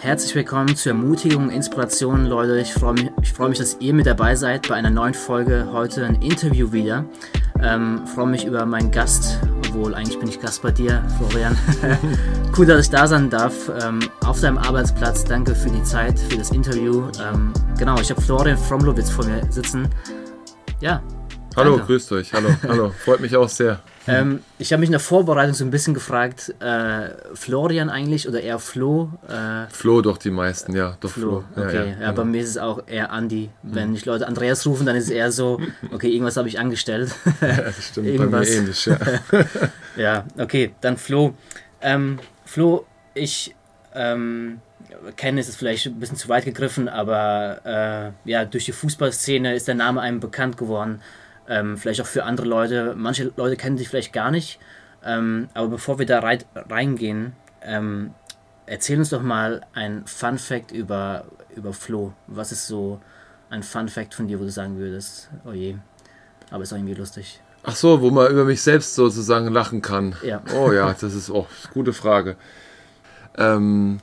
Herzlich willkommen zur Ermutigung, Inspiration, Leute. Ich freue mich, ich freue mich, dass ihr mit dabei seid bei einer neuen Folge. Heute ein Interview wieder. Ähm, freue mich über meinen Gast, obwohl eigentlich bin ich Gast bei dir, Florian. cool, dass ich da sein darf ähm, auf deinem Arbeitsplatz. Danke für die Zeit, für das Interview. Ähm, genau, ich habe Florian Fromlowitz vor mir sitzen. Ja. Hallo, danke. grüßt euch. Hallo, hallo. Freut mich auch sehr. Ähm, ich habe mich in der Vorbereitung so ein bisschen gefragt, äh, Florian eigentlich oder eher Flo? Äh, Flo doch die meisten, ja. Doch Flo. Flo. Okay, ja, ja, ja, bei mir ist es auch eher Andi. Wenn ich Leute Andreas rufen, dann ist es eher so, okay, irgendwas habe ich angestellt. ja, das stimmt, irgendwas. bei mir ähnlich, ja. ja, okay, dann Flo. Ähm, Flo, ich ähm, kenne es vielleicht ein bisschen zu weit gegriffen, aber äh, ja, durch die Fußballszene ist der Name einem bekannt geworden. Ähm, vielleicht auch für andere Leute. Manche Leute kennen dich vielleicht gar nicht. Ähm, aber bevor wir da rein, reingehen, ähm, erzähl uns doch mal ein Fun Fact über, über Flo. Was ist so ein Fun Fact von dir, wo du sagen würdest, oh je, aber ist auch irgendwie lustig. Ach so, wo man über mich selbst sozusagen lachen kann. Ja. Oh ja, das ist auch oh, eine gute Frage. Ähm,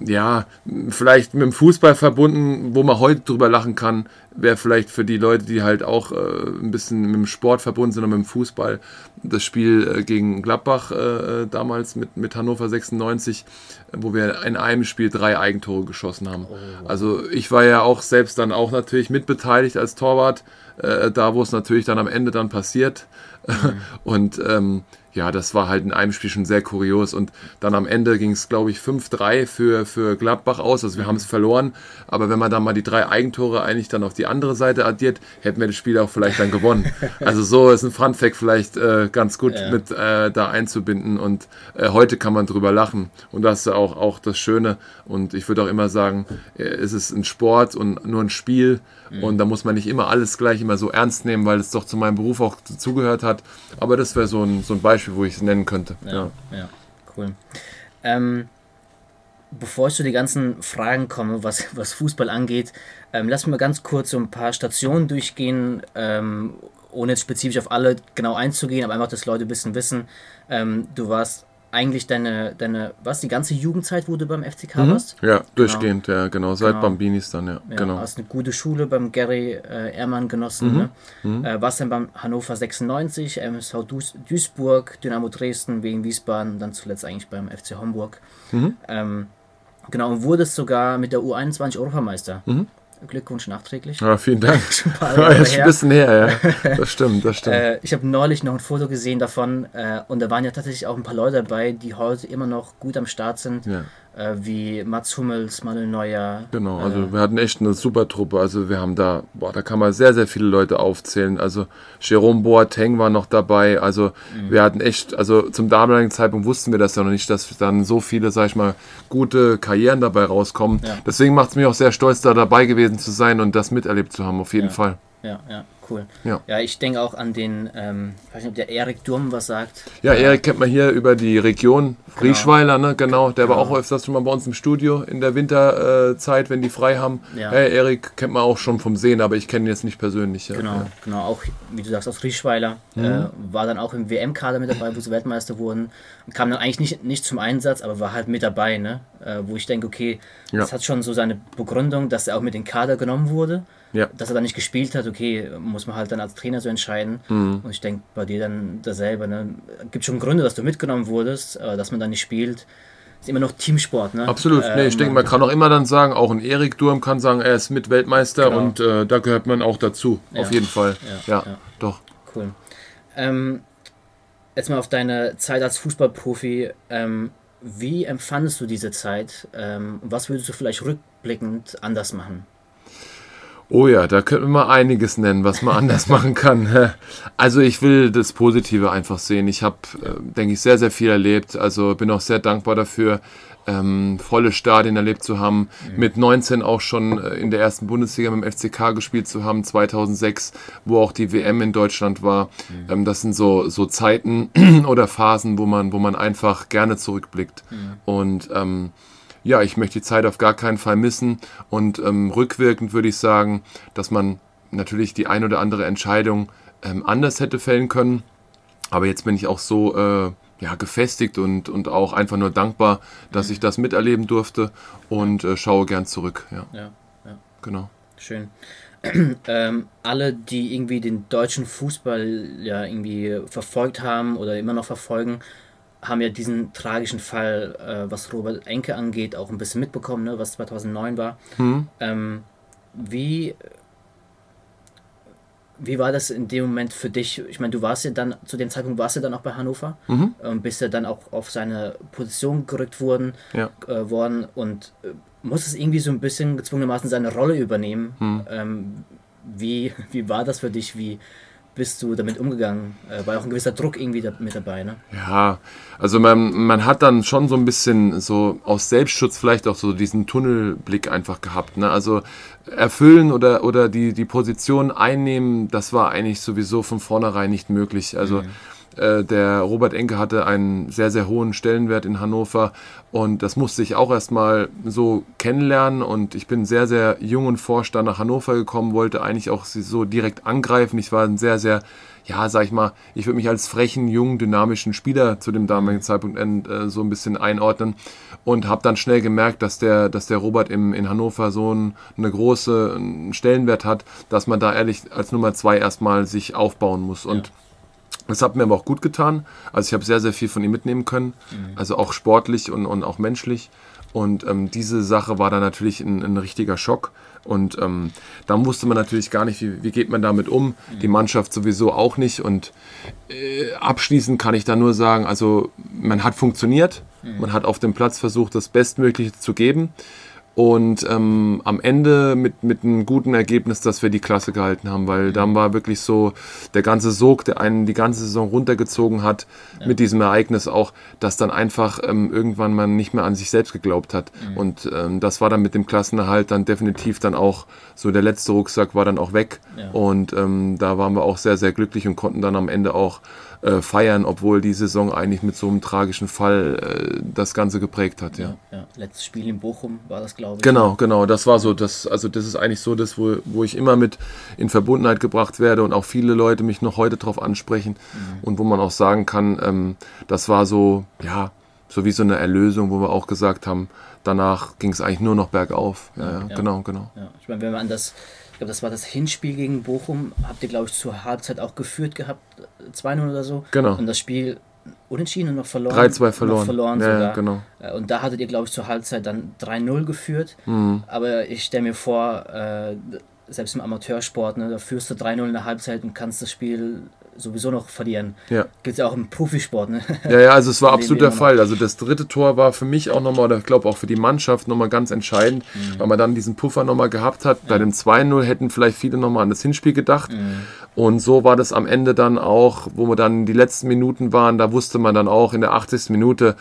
ja, vielleicht mit dem Fußball verbunden, wo man heute drüber lachen kann, wäre vielleicht für die Leute, die halt auch äh, ein bisschen mit dem Sport verbunden sind und mit dem Fußball, das Spiel äh, gegen Gladbach äh, damals mit, mit Hannover 96, wo wir in einem Spiel drei Eigentore geschossen haben. Oh. Also ich war ja auch selbst dann auch natürlich mitbeteiligt als Torwart, äh, da wo es natürlich dann am Ende dann passiert. Mhm. und ähm, ja, das war halt in einem Spiel schon sehr kurios. Und dann am Ende ging es, glaube ich, 5-3 für, für Gladbach aus. Also wir mhm. haben es verloren. Aber wenn man dann mal die drei Eigentore eigentlich dann auf die andere Seite addiert, hätten wir das Spiel auch vielleicht dann gewonnen. also so ist ein Fun-Fact vielleicht äh, ganz gut ja. mit äh, da einzubinden. Und äh, heute kann man drüber lachen. Und das ist auch, auch das Schöne. Und ich würde auch immer sagen, äh, es ist ein Sport und nur ein Spiel. Mhm. Und da muss man nicht immer alles gleich immer so ernst nehmen, weil es doch zu meinem Beruf auch dazugehört hat. Aber das wäre so ein, so ein Beispiel Beispiel, wo ich es nennen könnte. Ja, ja. ja cool. Ähm, bevor ich zu den ganzen Fragen komme, was, was Fußball angeht, ähm, lass mal ganz kurz so ein paar Stationen durchgehen, ähm, ohne jetzt spezifisch auf alle genau einzugehen, aber einfach, dass Leute ein bisschen wissen. Ähm, du warst eigentlich deine, deine, was, die ganze Jugendzeit, wo du beim FCK mhm. warst? Ja, genau. durchgehend, ja, genau, seit genau. Bambinis dann, ja, ja, genau. Hast eine gute Schule beim Gary äh, Ehrmann genossen, mhm. ne? Mhm. Äh, warst dann beim Hannover 96, MSV Duis Duisburg, Dynamo Dresden, wegen Wiesbaden und dann zuletzt eigentlich beim FC Homburg. Mhm. Ähm, genau, und wurdest sogar mit der U21 Europameister. Mhm. Glückwunsch nachträglich. Ja, vielen Dank. Schon ein paar Jahre ja, ist ein bisschen her, ja. Das stimmt, das stimmt. äh, ich habe neulich noch ein Foto gesehen davon äh, und da waren ja tatsächlich auch ein paar Leute dabei, die heute immer noch gut am Start sind. Ja wie Mats Hummels, Manuel Neuer. Genau, also äh, wir hatten echt eine super Truppe. Also wir haben da, boah, da kann man sehr, sehr viele Leute aufzählen. Also Jerome Boateng war noch dabei. Also mhm. wir hatten echt, also zum damaligen Zeitpunkt wussten wir das ja noch nicht, dass dann so viele, sag ich mal, gute Karrieren dabei rauskommen. Ja. Deswegen macht es mich auch sehr stolz, da dabei gewesen zu sein und das miterlebt zu haben, auf jeden ja. Fall. Ja, ja cool. Ja, ja ich denke auch an den, ähm, ich weiß nicht, ob der Erik Durm was sagt. Ja, Erik kennt man hier über die Region Rieschweiler, genau. ne? Genau, der genau. war auch öfters schon mal bei uns im Studio in der Winterzeit, wenn die frei haben. Ja. Hey, Erik kennt man auch schon vom Sehen, aber ich kenne ihn jetzt nicht persönlich. Ja. Genau, ja. genau, auch wie du sagst, aus Rieschweiler. Mhm. Äh, war dann auch im WM-Kader mit dabei, wo sie Weltmeister wurden. Kam dann eigentlich nicht, nicht zum Einsatz, aber war halt mit dabei, ne? Äh, wo ich denke, okay, das hat schon so seine Begründung, dass er auch mit in den Kader genommen wurde. Ja. Dass er dann nicht gespielt hat, okay, muss man halt dann als Trainer so entscheiden. Mhm. Und ich denke bei dir dann dasselbe. Ne? Gibt schon Gründe, dass du mitgenommen wurdest, aber dass man dann nicht spielt. Ist immer noch Teamsport, ne? Absolut. Ähm, nee, ich denke, man kann auch immer dann sagen, auch ein Erik Durm kann sagen, er ist mit Weltmeister genau. und äh, da gehört man auch dazu. Ja. Auf jeden Fall. Ja, ja, ja. doch. Cool. Ähm, jetzt mal auf deine Zeit als Fußballprofi. Ähm, wie empfandest du diese Zeit? Ähm, was würdest du vielleicht rückblickend anders machen? Oh ja, da könnten wir mal einiges nennen, was man anders machen kann. Also ich will das Positive einfach sehen. Ich habe, äh, denke ich, sehr, sehr viel erlebt. Also bin auch sehr dankbar dafür, ähm, volle Stadien erlebt zu haben, mhm. mit 19 auch schon äh, in der ersten Bundesliga mit dem FCK gespielt zu haben, 2006, wo auch die WM in Deutschland war. Mhm. Ähm, das sind so, so Zeiten oder Phasen, wo man, wo man einfach gerne zurückblickt. Mhm. Und ähm, ja, ich möchte die Zeit auf gar keinen Fall missen. Und ähm, rückwirkend würde ich sagen, dass man natürlich die ein oder andere Entscheidung ähm, anders hätte fällen können. Aber jetzt bin ich auch so äh, ja, gefestigt und, und auch einfach nur dankbar, dass ich das miterleben durfte und äh, schaue gern zurück. Ja. Ja, ja. Genau. Schön. ähm, alle, die irgendwie den deutschen Fußball ja irgendwie verfolgt haben oder immer noch verfolgen, haben ja diesen tragischen Fall, äh, was Robert Enke angeht, auch ein bisschen mitbekommen, ne, was 2009 war. Hm. Ähm, wie, wie war das in dem Moment für dich? Ich meine, du warst ja dann, zu dem Zeitpunkt warst du dann auch bei Hannover Mhm. und bist ja dann auch auf seine Position gerückt worden, Ja. äh, worden und äh, musstest irgendwie so ein bisschen gezwungenermaßen seine Rolle übernehmen. Hm. Ähm, wie, wie war das für dich? Wie bist du damit umgegangen? Äh, war auch ein gewisser Druck irgendwie da, mit dabei, ne? Ja, also man, man hat dann schon so ein bisschen so aus Selbstschutz vielleicht auch so diesen Tunnelblick einfach gehabt. Ne? Also erfüllen oder, oder die, die Position einnehmen, das war eigentlich sowieso von vornherein nicht möglich. Also äh, der Robert Enke hatte einen sehr, sehr hohen Stellenwert in Hannover und das musste ich auch erstmal so kennenlernen und ich bin sehr, sehr jung und forsch dann nach Hannover gekommen, wollte eigentlich auch sie so direkt angreifen. Ich war ein sehr, sehr, ja, sag ich mal, ich würde mich als frechen, jungen, dynamischen Spieler zu dem damaligen Zeitpunkt äh, so ein bisschen einordnen und habe dann schnell gemerkt, dass der, dass der Robert im, in Hannover so ein, eine große Stellenwert hat, dass man da ehrlich als Nummer zwei erstmal sich aufbauen muss und das hat mir aber auch gut getan. Also ich habe sehr, sehr viel von ihm mitnehmen können. Also auch sportlich und, und auch menschlich. Und ähm, diese Sache war dann natürlich ein, ein richtiger Schock. Und ähm, da wusste man natürlich gar nicht, wie, wie geht man damit um. Die Mannschaft sowieso auch nicht. Und äh, abschließend kann ich da nur sagen, also man hat funktioniert. Man hat auf dem Platz versucht, das Bestmögliche zu geben. Und ähm, am Ende mit, mit einem guten Ergebnis, dass wir die Klasse gehalten haben, weil dann war wirklich so der ganze Sog, der einen die ganze Saison runtergezogen hat, mit diesem Ereignis auch, dass dann einfach ähm, irgendwann man nicht mehr an sich selbst geglaubt hat. Und ähm, das war dann mit dem Klassenerhalt dann definitiv dann auch so der letzte Rucksack war dann auch weg. Ja. Und ähm, da waren wir auch sehr, sehr glücklich und konnten dann am Ende auch äh, feiern, obwohl die Saison eigentlich mit so einem tragischen Fall äh, das Ganze geprägt hat. ja. ja. Letztes Spiel in Bochum war das, glaube ich. Genau, genau. Das war so, das, also das ist eigentlich so das, wo, wo ich immer mit in Verbundenheit gebracht werde und auch viele Leute mich noch heute drauf ansprechen und wo man auch sagen kann, ähm, das war so, ja, so wie so eine Erlösung, wo wir auch gesagt haben, danach ging es eigentlich nur noch bergauf. Ja, ja, Ja. genau, genau. Ja, ich meine, wenn man an das, ich glaube, das war das Hinspiel gegen Bochum, habt ihr, glaube ich, zur Halbzeit auch geführt gehabt, äh, 2-0 oder so. Genau. Und das Spiel unentschieden und noch verloren. 3-2 Noch verloren. verloren ja, ja, sogar. genau. Äh, Und da hattet ihr, glaube ich, zur Halbzeit dann 3-0 geführt. Mhm. Aber ich stelle mir vor, äh, selbst im Amateursport, ne, da führst du 3-0 in der Halbzeit und kannst das Spiel sowieso noch verlieren. Ja. Gibt ja auch im Profisport. Ne? Ja, ja, also es war absolut der Fall. Also das dritte Tor war für mich auch nochmal, oder ich glaube auch für die Mannschaft nochmal ganz entscheidend, weil man dann diesen Puffer nochmal gehabt hat. Bei dem 2-0 hätten vielleicht viele nochmal an das Hinspiel gedacht. Und so war das am Ende dann auch, wo wir dann die letzten Minuten waren, da wusste man dann auch in der 80. Minute,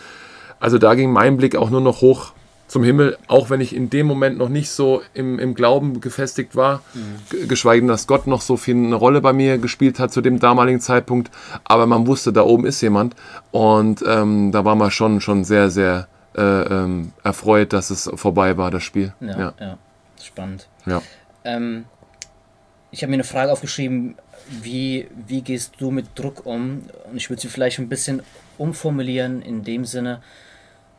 also da ging mein Blick auch nur noch hoch zum Himmel, auch wenn ich in dem Moment noch nicht so im, im Glauben gefestigt war, ge- geschweige denn, dass Gott noch so viel eine Rolle bei mir gespielt hat zu dem damaligen Zeitpunkt, aber man wusste, da oben ist jemand und ähm, da war man schon, schon sehr, sehr äh, ähm, erfreut, dass es vorbei war, das Spiel. Ja, Ja, ja. spannend. ja. Ähm, ich habe mir eine Frage aufgeschrieben, wie, wie gehst du mit Druck um? Und ich würde sie vielleicht ein bisschen umformulieren in dem Sinne,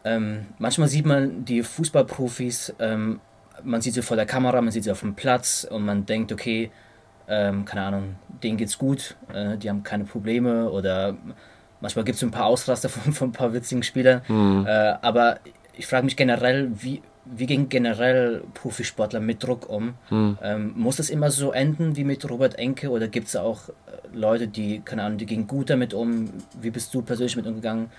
ähm, manchmal sieht man die Fußballprofis, ähm, man sieht sie vor der Kamera, man sieht sie auf dem Platz und man denkt, okay, ähm, keine Ahnung, denen geht's gut, äh, die haben keine Probleme oder manchmal gibt es ein paar Ausraster von, von ein paar witzigen Spielern. Mhm. Äh, aber ich frage mich generell, wie, wie gehen generell Profisportler mit Druck um? Mhm. Ähm, muss es immer so enden wie mit Robert Enke oder gibt es auch äh, Leute, die, keine Ahnung, die gehen gut damit um? Wie bist du persönlich mit umgegangen?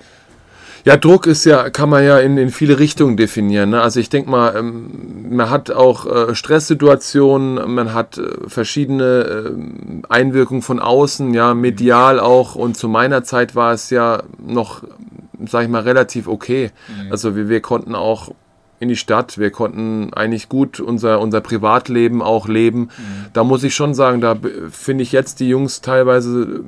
Ja, Druck ist ja, kann man ja in, in viele Richtungen definieren. Ne? Also ich denke mal, ähm, man hat auch äh, Stresssituationen, man hat äh, verschiedene ähm, Einwirkungen von außen, ja, medial auch. Und zu meiner Zeit war es ja noch, sag ich mal, relativ okay. Also wir, wir konnten auch in die Stadt, wir konnten eigentlich gut unser, unser Privatleben auch leben. Da muss ich schon sagen, da finde ich jetzt die Jungs teilweise,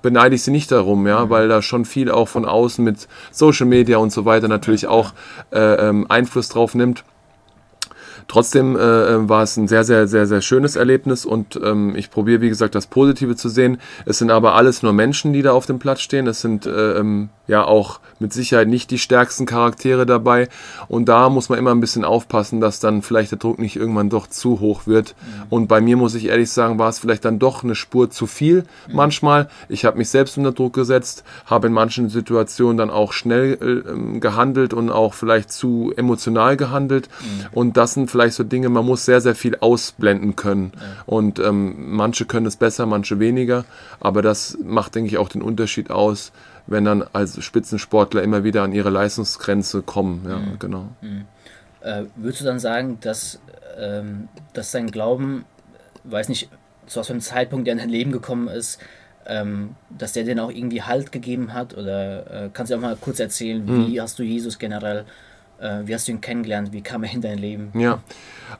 beneide ich sie nicht darum, ja, weil da schon viel auch von außen mit Social Media und so weiter natürlich auch äh, ähm, Einfluss drauf nimmt. Trotzdem äh, war es ein sehr, sehr, sehr, sehr schönes Erlebnis und ähm, ich probiere, wie gesagt, das Positive zu sehen. Es sind aber alles nur Menschen, die da auf dem Platz stehen. Es sind äh, ähm, ja auch mit Sicherheit nicht die stärksten Charaktere dabei. Und da muss man immer ein bisschen aufpassen, dass dann vielleicht der Druck nicht irgendwann doch zu hoch wird. Mhm. Und bei mir muss ich ehrlich sagen, war es vielleicht dann doch eine Spur zu viel mhm. manchmal. Ich habe mich selbst unter Druck gesetzt, habe in manchen Situationen dann auch schnell äh, gehandelt und auch vielleicht zu emotional gehandelt. Mhm. Und das sind vielleicht so Dinge, man muss sehr, sehr viel ausblenden können. Ja. Und ähm, manche können es besser, manche weniger. Aber das macht, denke ich, auch den Unterschied aus, wenn dann als Spitzensportler immer wieder an ihre Leistungsgrenze kommen. Ja, mhm. genau. Mhm. Äh, würdest du dann sagen, dass, ähm, dass dein Glauben, weiß nicht, zu was für einem Zeitpunkt der in dein Leben gekommen ist, ähm, dass der dir auch irgendwie Halt gegeben hat? Oder äh, kannst du auch mal kurz erzählen, wie mhm. hast du Jesus generell äh, wie hast du ihn kennengelernt? Wie kam er in dein Leben? Ja,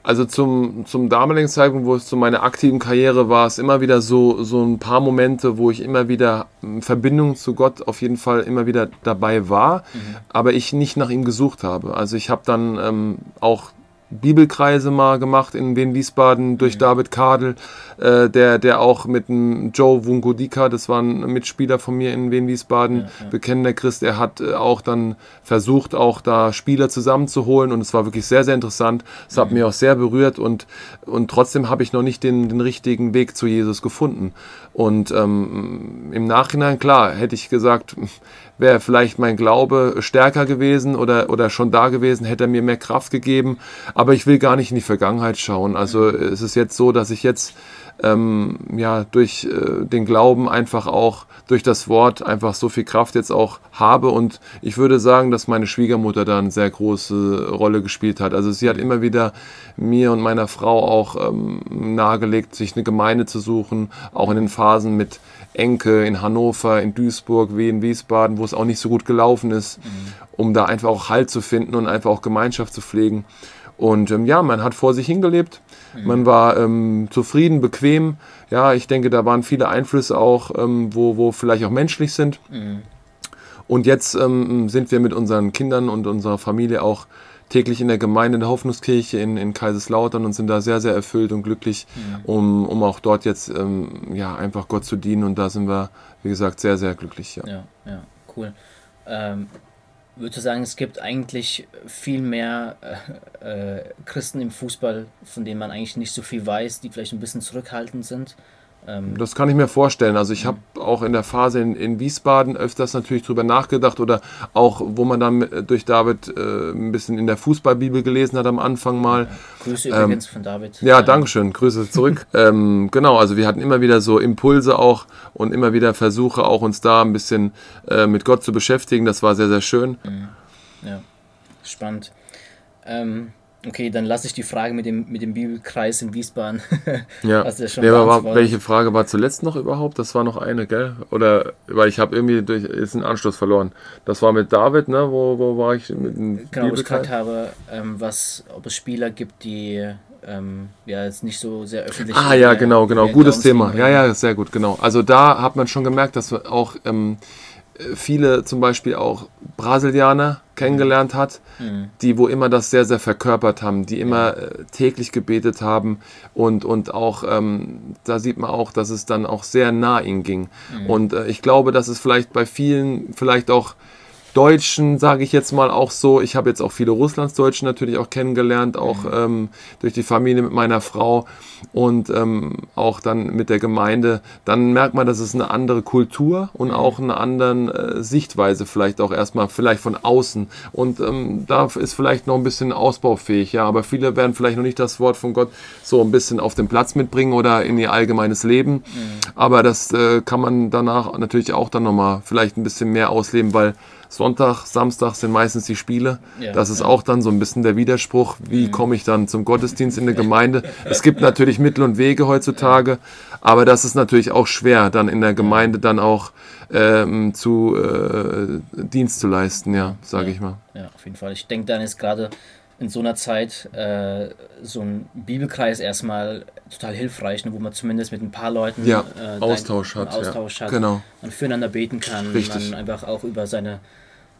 also zum, zum damaligen Zeitpunkt, wo es zu meiner aktiven Karriere war, es immer wieder so, so ein paar Momente, wo ich immer wieder in Verbindung zu Gott auf jeden Fall immer wieder dabei war, mhm. aber ich nicht nach ihm gesucht habe. Also ich habe dann ähm, auch Bibelkreise mal gemacht in Wien-Wiesbaden durch mhm. David Kadel, äh, der, der auch mit dem Joe Wungodika, das war ein Mitspieler von mir in Wien-Wiesbaden, ja, ja. bekennender Christ, er hat äh, auch dann versucht, auch da Spieler zusammenzuholen und es war wirklich sehr, sehr interessant. Es mhm. hat mich auch sehr berührt und, und trotzdem habe ich noch nicht den, den richtigen Weg zu Jesus gefunden. Und ähm, im Nachhinein, klar, hätte ich gesagt, wäre vielleicht mein Glaube stärker gewesen oder, oder schon da gewesen, hätte er mir mehr Kraft gegeben. Aber ich will gar nicht in die Vergangenheit schauen. Also es ist jetzt so, dass ich jetzt ähm, ja durch äh, den Glauben einfach auch durch das Wort einfach so viel Kraft jetzt auch habe und ich würde sagen, dass meine Schwiegermutter da eine sehr große Rolle gespielt hat. Also sie hat immer wieder mir und meiner Frau auch ähm, nahegelegt, sich eine Gemeinde zu suchen, auch in den Phasen mit Enke in Hannover, in Duisburg, wie in Wiesbaden, wo es auch nicht so gut gelaufen ist, mhm. um da einfach auch Halt zu finden und einfach auch Gemeinschaft zu pflegen. Und ähm, ja, man hat vor sich hingelebt, mhm. man war ähm, zufrieden, bequem. Ja, ich denke, da waren viele Einflüsse auch, ähm, wo, wo vielleicht auch menschlich sind. Mhm. Und jetzt ähm, sind wir mit unseren Kindern und unserer Familie auch täglich in der Gemeinde in der Hoffnungskirche in, in Kaiserslautern und sind da sehr, sehr erfüllt und glücklich, mhm. um, um auch dort jetzt ähm, ja, einfach Gott zu dienen. Und da sind wir, wie gesagt, sehr, sehr glücklich. Ja, ja, ja cool. Du sagen, es gibt eigentlich viel mehr äh, äh, Christen im Fußball, von denen man eigentlich nicht so viel weiß, die vielleicht ein bisschen zurückhaltend sind? Ähm, das kann ich mir vorstellen. Also ich habe auch in der Phase in, in, Wiesbaden öfters natürlich drüber nachgedacht oder auch, wo man dann durch David äh, ein bisschen in der Fußballbibel gelesen hat am Anfang mal. Grüße ähm, übrigens von David. Ja, danke schön. Grüße zurück. ähm, genau, also wir hatten immer wieder so Impulse auch und immer wieder Versuche auch uns da ein bisschen äh, mit Gott zu beschäftigen. Das war sehr, sehr schön. Mhm. Ja, spannend. Ähm, Okay, dann lasse ich die Frage mit dem, mit dem Bibelkreis in Wiesbaden. ja, ja schon ja war, welche Frage war zuletzt noch überhaupt? Das war noch eine, gell? Oder, weil ich habe irgendwie durch, ist einen Anschluss verloren. Das war mit David, ne? Wo, wo war ich mit dem Genau, wo ich gefragt habe, ähm, was, ob es Spieler gibt, die ähm, ja jetzt nicht so sehr öffentlich Ah ja, genau, genau. Gutes Thema. Ja, ja, sehr gut, genau. Also da hat man schon gemerkt, dass auch ähm, viele zum Beispiel auch Brasilianer kennengelernt hat, mhm. die wo immer das sehr, sehr verkörpert haben, die immer äh, täglich gebetet haben und, und auch, ähm, da sieht man auch, dass es dann auch sehr nah ihnen ging. Mhm. Und äh, ich glaube, dass es vielleicht bei vielen vielleicht auch Deutschen, sage ich jetzt mal auch so. Ich habe jetzt auch viele Russlandsdeutschen natürlich auch kennengelernt, auch mhm. ähm, durch die Familie mit meiner Frau und ähm, auch dann mit der Gemeinde. Dann merkt man, dass es eine andere Kultur und mhm. auch eine andere äh, Sichtweise vielleicht auch erstmal, vielleicht von außen. Und ähm, da ist vielleicht noch ein bisschen ausbaufähig, ja. Aber viele werden vielleicht noch nicht das Wort von Gott so ein bisschen auf den Platz mitbringen oder in ihr allgemeines Leben. Mhm. Aber das äh, kann man danach natürlich auch dann nochmal vielleicht ein bisschen mehr ausleben, weil Sonntag, Samstag sind meistens die Spiele. Ja, das ist ja. auch dann so ein bisschen der Widerspruch. Wie mhm. komme ich dann zum Gottesdienst in der Gemeinde? Es gibt natürlich Mittel und Wege heutzutage, aber das ist natürlich auch schwer, dann in der Gemeinde dann auch ähm, zu äh, Dienst zu leisten, ja, sage ja, ich mal. Ja, auf jeden Fall. Ich denke, dann ist gerade in so einer Zeit äh, so ein Bibelkreis erstmal total hilfreich, ne, wo man zumindest mit ein paar Leuten ja, äh, Austausch, hat, Austausch ja. hat, genau. man füreinander beten kann, Richtig. man einfach auch über seine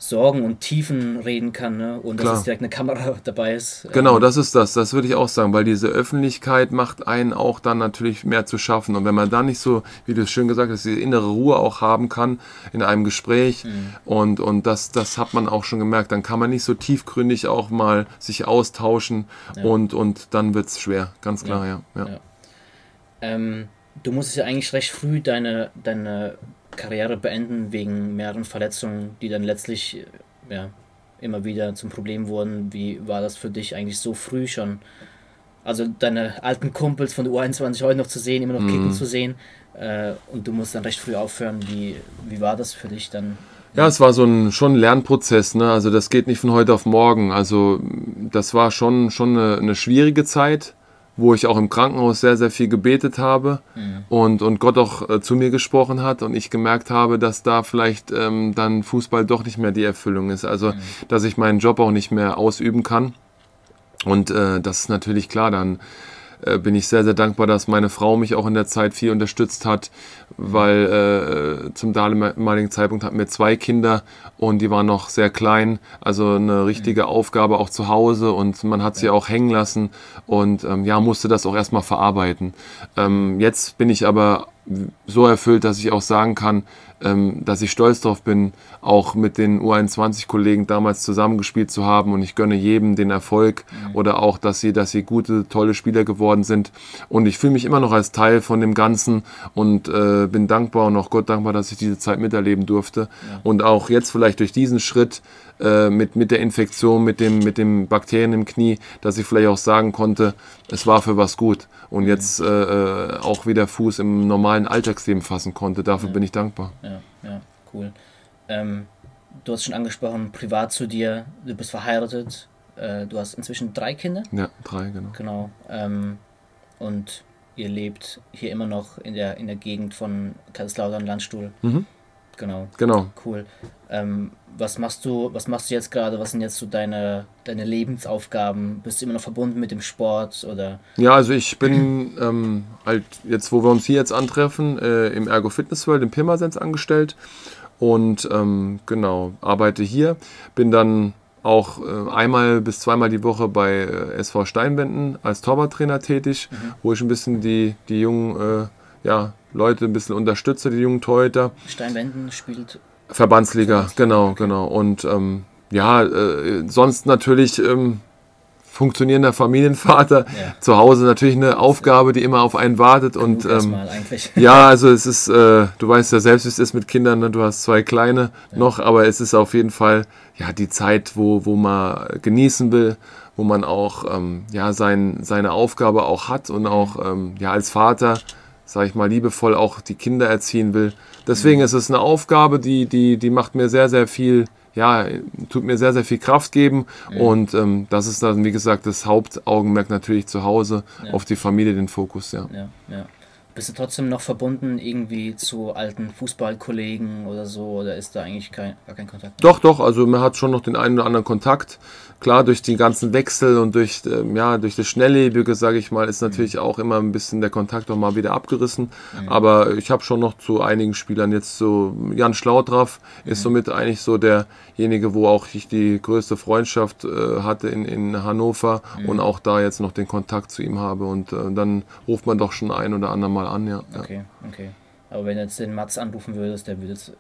Sorgen und Tiefen reden kann ne? und Klar. dass es direkt eine Kamera dabei ist. Genau, ähm, das ist das. Das würde ich auch sagen, weil diese Öffentlichkeit macht einen auch dann natürlich mehr zu schaffen. Und wenn man da nicht so, wie du es schön gesagt hast, diese innere Ruhe auch haben kann in einem Gespräch mhm. und, und das, das hat man auch schon gemerkt, dann kann man nicht so tiefgründig auch mal sich austauschen ja. und, und dann wird es schwer, ganz klar, ja. ja. ja. Ähm, du musstest ja eigentlich recht früh deine, deine Karriere beenden wegen mehreren Verletzungen, die dann letztlich äh, ja, immer wieder zum Problem wurden. Wie war das für dich eigentlich so früh schon? Also deine alten Kumpels von der U21 heute noch zu sehen, immer noch kicken mhm. zu sehen äh, und du musst dann recht früh aufhören. Wie, wie war das für dich dann? Ja, es war so ein schon ein Lernprozess, ne? Also das geht nicht von heute auf morgen. Also das war schon, schon eine, eine schwierige Zeit wo ich auch im Krankenhaus sehr, sehr viel gebetet habe mhm. und, und Gott auch äh, zu mir gesprochen hat und ich gemerkt habe, dass da vielleicht ähm, dann Fußball doch nicht mehr die Erfüllung ist. Also, mhm. dass ich meinen Job auch nicht mehr ausüben kann. Und äh, das ist natürlich klar, dann äh, bin ich sehr, sehr dankbar, dass meine Frau mich auch in der Zeit viel unterstützt hat, weil äh, zum damaligen Zeitpunkt hatten wir zwei Kinder und die waren noch sehr klein, also eine richtige Aufgabe auch zu Hause und man hat sie auch hängen lassen und ähm, ja, musste das auch erstmal verarbeiten. Ähm, jetzt bin ich aber so erfüllt, dass ich auch sagen kann, dass ich stolz darauf bin, auch mit den U21-Kollegen damals zusammengespielt zu haben und ich gönne jedem den Erfolg mhm. oder auch, dass sie, dass sie gute, tolle Spieler geworden sind und ich fühle mich immer noch als Teil von dem Ganzen und äh, bin dankbar und auch Gott dankbar, dass ich diese Zeit miterleben durfte ja. und auch jetzt vielleicht durch diesen Schritt äh, mit, mit der Infektion, mit dem, mit dem Bakterien im Knie, dass ich vielleicht auch sagen konnte, es war für was gut und jetzt äh, äh, auch wieder Fuß im normalen Alltagsleben fassen konnte. Dafür ja. bin ich dankbar. Ja, ja, cool. Ähm, du hast schon angesprochen, privat zu dir, du bist verheiratet, äh, du hast inzwischen drei Kinder? Ja, drei, genau. Genau. Ähm, und ihr lebt hier immer noch in der, in der Gegend von Kaiserslautern, Landstuhl. Mhm. Genau. Genau. Cool. Ähm, was machst du, was machst du jetzt gerade? Was sind jetzt so deine, deine Lebensaufgaben? Bist du immer noch verbunden mit dem Sport oder? Ja, also ich bin ähm, halt jetzt, wo wir uns hier jetzt antreffen, äh, im Ergo Fitness World in Pirmasens angestellt und ähm, genau, arbeite hier. Bin dann auch äh, einmal bis zweimal die Woche bei äh, SV Steinwenden als Torwarttrainer tätig, mhm. wo ich ein bisschen die, die jungen äh, ja, Leute ein bisschen unterstütze, die jungen Torhüter. Steinwenden spielt. Verbandsliga, genau, genau. Und ähm, ja, äh, sonst natürlich ähm, funktionierender Familienvater. Ja. Zu Hause natürlich eine Aufgabe, die immer auf einen wartet. und ähm, ja, also es ist, äh, du weißt ja selbst, wie es ist mit Kindern, ne? du hast zwei kleine ja. noch, aber es ist auf jeden Fall ja die Zeit, wo, wo man genießen will, wo man auch ähm, ja, sein, seine Aufgabe auch hat und auch ähm, ja, als Vater sage ich mal, liebevoll auch die Kinder erziehen will. Deswegen mhm. ist es eine Aufgabe, die, die, die macht mir sehr, sehr viel, ja, tut mir sehr, sehr viel Kraft geben. Mhm. Und ähm, das ist dann, wie gesagt, das Hauptaugenmerk natürlich zu Hause, ja. auf die Familie den Fokus, ja. ja, ja. Bist du trotzdem noch verbunden irgendwie zu alten Fußballkollegen oder so? Oder ist da eigentlich kein, gar kein Kontakt? Mehr? Doch, doch. Also man hat schon noch den einen oder anderen Kontakt klar, durch die ganzen Wechsel und durch, ähm, ja, durch das Schnelllebige, sage ich mal, ist natürlich mhm. auch immer ein bisschen der Kontakt auch mal wieder abgerissen. Mhm. Aber ich habe schon noch zu einigen Spielern jetzt so, Jan Schlaudraff mhm. ist somit eigentlich so derjenige, wo auch ich die größte Freundschaft äh, hatte in, in Hannover mhm. und auch da jetzt noch den Kontakt zu ihm habe. Und äh, dann ruft man doch schon ein oder andere Mal an, ja. Okay, okay. Aber wenn du jetzt den Mats anrufen würdest, der würde jetzt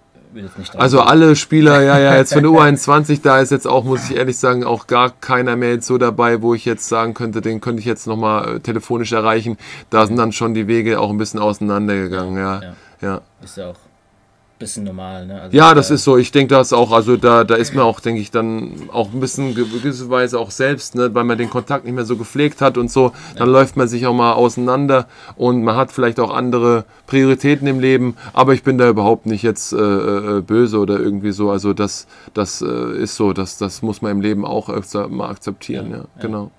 also alle Spieler, ja, ja, jetzt von der U21, da ist jetzt auch, muss ich ehrlich sagen, auch gar keiner mehr jetzt so dabei, wo ich jetzt sagen könnte, den könnte ich jetzt nochmal äh, telefonisch erreichen. Da sind dann schon die Wege auch ein bisschen auseinandergegangen, ja. ja. ja. Ist ja auch bisschen normal. Ne? Also ja, das äh, ist so. Ich denke das auch. Also da, da ist man auch, denke ich, dann auch ein bisschen gewisse Weise auch selbst, ne? weil man den Kontakt nicht mehr so gepflegt hat und so. Dann ja. läuft man sich auch mal auseinander und man hat vielleicht auch andere Prioritäten im Leben. Aber ich bin da überhaupt nicht jetzt äh, äh böse oder irgendwie so. Also das, das äh, ist so. Das, das muss man im Leben auch öfter mal akzeptieren. Ja, ja. genau.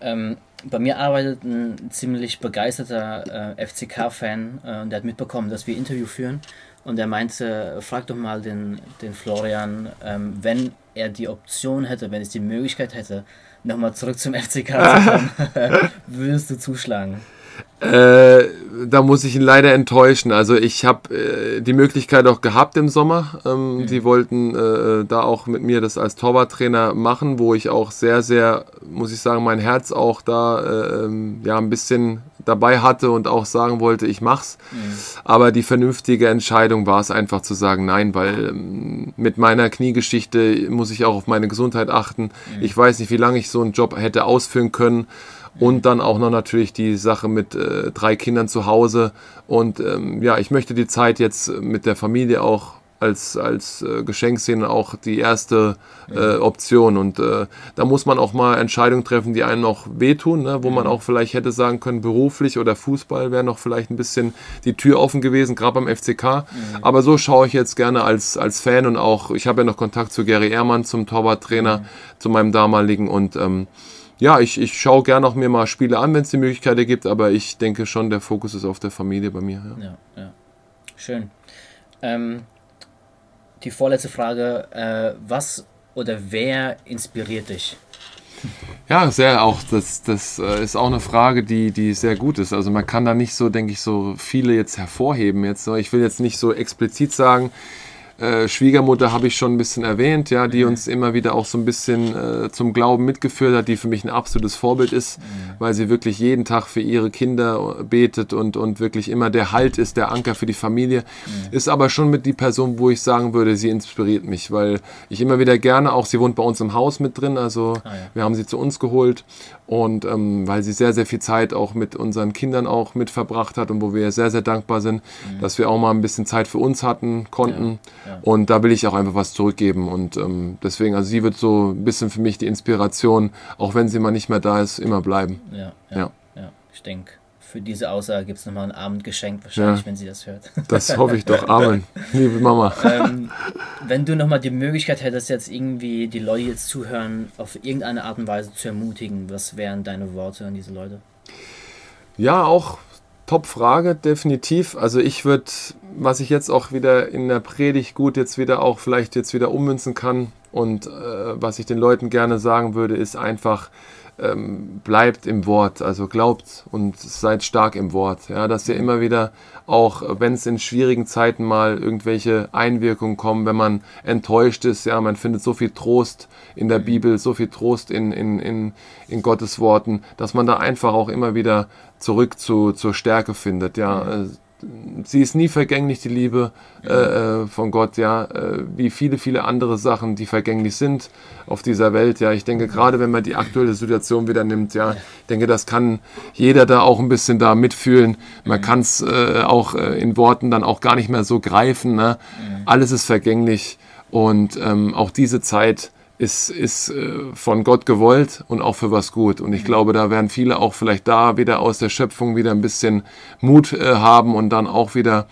Ähm, bei mir arbeitet ein ziemlich begeisterter äh, FCK-Fan äh, und der hat mitbekommen, dass wir Interview führen. Und er meinte, frag doch mal den, den Florian, ähm, wenn er die Option hätte, wenn es die Möglichkeit hätte, nochmal zurück zum FCK zu kommen, würdest du zuschlagen? Äh, da muss ich ihn leider enttäuschen. Also ich habe äh, die Möglichkeit auch gehabt im Sommer. Ähm, mhm. Die wollten äh, da auch mit mir das als Torwarttrainer machen, wo ich auch sehr, sehr, muss ich sagen, mein Herz auch da äh, ähm, ja ein bisschen dabei hatte und auch sagen wollte, ich mach's. Mhm. Aber die vernünftige Entscheidung war es einfach zu sagen, nein, weil ähm, mit meiner Kniegeschichte muss ich auch auf meine Gesundheit achten. Mhm. Ich weiß nicht, wie lange ich so einen Job hätte ausführen können. Und dann auch noch natürlich die Sache mit äh, drei Kindern zu Hause. Und ähm, ja, ich möchte die Zeit jetzt mit der Familie auch als, als äh, Geschenk sehen, auch die erste äh, Option. Und äh, da muss man auch mal Entscheidungen treffen, die einem noch wehtun, ne? wo man auch vielleicht hätte sagen können, beruflich oder Fußball wäre noch vielleicht ein bisschen die Tür offen gewesen, gerade beim FCK. Mhm. Aber so schaue ich jetzt gerne als, als Fan und auch, ich habe ja noch Kontakt zu Gary Ehrmann, zum Torwarttrainer, mhm. zu meinem damaligen und ähm, ja, ich, ich schaue gerne auch mir mal Spiele an, wenn es die Möglichkeit gibt, aber ich denke schon, der Fokus ist auf der Familie bei mir. Ja, ja. ja. Schön. Ähm, die vorletzte Frage: äh, Was oder wer inspiriert dich? Ja, sehr auch. Das, das äh, ist auch eine Frage, die, die sehr gut ist. Also man kann da nicht so, denke ich, so viele jetzt hervorheben. Jetzt, ich will jetzt nicht so explizit sagen, äh, Schwiegermutter habe ich schon ein bisschen erwähnt, ja, die mhm. uns immer wieder auch so ein bisschen äh, zum Glauben mitgeführt hat, die für mich ein absolutes Vorbild ist, mhm. weil sie wirklich jeden Tag für ihre Kinder betet und, und wirklich immer der Halt ist, der Anker für die Familie. Mhm. Ist aber schon mit die Person, wo ich sagen würde, sie inspiriert mich, weil ich immer wieder gerne auch, sie wohnt bei uns im Haus mit drin, also ah, ja. wir haben sie zu uns geholt und ähm, weil sie sehr, sehr viel Zeit auch mit unseren Kindern auch mit verbracht hat und wo wir sehr, sehr dankbar sind, mhm. dass wir auch mal ein bisschen Zeit für uns hatten, konnten. Ja. Und da will ich auch einfach was zurückgeben. Und ähm, deswegen, also sie wird so ein bisschen für mich die Inspiration, auch wenn sie mal nicht mehr da ist, immer bleiben. Ja, ja, ja. ja. ich denke, für diese Aussage gibt es nochmal ein Abendgeschenk wahrscheinlich, ja, wenn sie das hört. Das hoffe ich doch. Amen. Liebe Mama. Ähm, wenn du nochmal die Möglichkeit hättest, jetzt irgendwie die Leute jetzt zuhören, auf irgendeine Art und Weise zu ermutigen, was wären deine Worte an diese Leute? Ja, auch Top-Frage, definitiv. Also ich würde, was ich jetzt auch wieder in der Predigt gut jetzt wieder auch vielleicht jetzt wieder ummünzen kann und äh, was ich den Leuten gerne sagen würde, ist einfach, ähm, bleibt im Wort, also glaubt und seid stark im Wort. Ja, dass ihr immer wieder, auch wenn es in schwierigen Zeiten mal irgendwelche Einwirkungen kommen, wenn man enttäuscht ist, ja, man findet so viel Trost in der Bibel, so viel Trost in, in, in, in Gottes Worten, dass man da einfach auch immer wieder zurück zu, zur Stärke findet. Ja, mhm sie ist nie vergänglich, die Liebe äh, äh, von Gott, ja, äh, wie viele, viele andere Sachen, die vergänglich sind auf dieser Welt, ja. Ich denke, gerade wenn man die aktuelle Situation wieder nimmt, ja, ich denke, das kann jeder da auch ein bisschen da mitfühlen. Man kann es äh, auch äh, in Worten dann auch gar nicht mehr so greifen, ne? Alles ist vergänglich und ähm, auch diese Zeit ist, ist äh, von Gott gewollt und auch für was gut. Und ich mhm. glaube, da werden viele auch vielleicht da wieder aus der Schöpfung wieder ein bisschen Mut äh, haben und dann auch wieder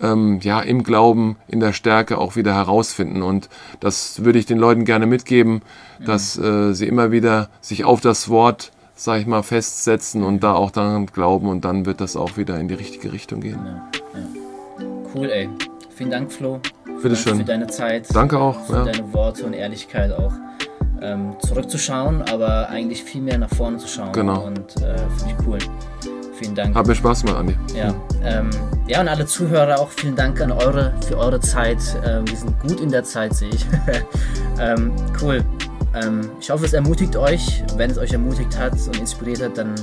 ähm, ja, im Glauben, in der Stärke auch wieder herausfinden. Und das würde ich den Leuten gerne mitgeben, dass äh, sie immer wieder sich auf das Wort, sag ich mal, festsetzen und da auch daran glauben und dann wird das auch wieder in die richtige Richtung gehen. Ja, ja. Cool, ey. Vielen Dank, Flo. Bitteschön. Für deine Zeit. Danke auch. Für ja. deine Worte und Ehrlichkeit auch. Ähm, zurückzuschauen, aber eigentlich viel mehr nach vorne zu schauen. Genau. Und äh, finde ich cool. Vielen Dank. Hat mir Spaß gemacht, Andi. Ja, ähm, ja, und alle Zuhörer auch vielen Dank an eure für eure Zeit. Ähm, wir sind gut in der Zeit, sehe ich. ähm, cool. Ähm, ich hoffe, es ermutigt euch. Wenn es euch ermutigt hat und inspiriert hat, dann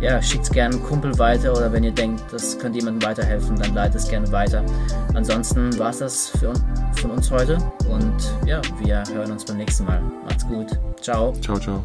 ja, schickt es gerne einen Kumpel weiter oder wenn ihr denkt, das könnte jemandem weiterhelfen, dann leitet es gerne weiter. Ansonsten war es das für, von uns heute und ja, wir hören uns beim nächsten Mal. Macht's gut. Ciao. Ciao, ciao.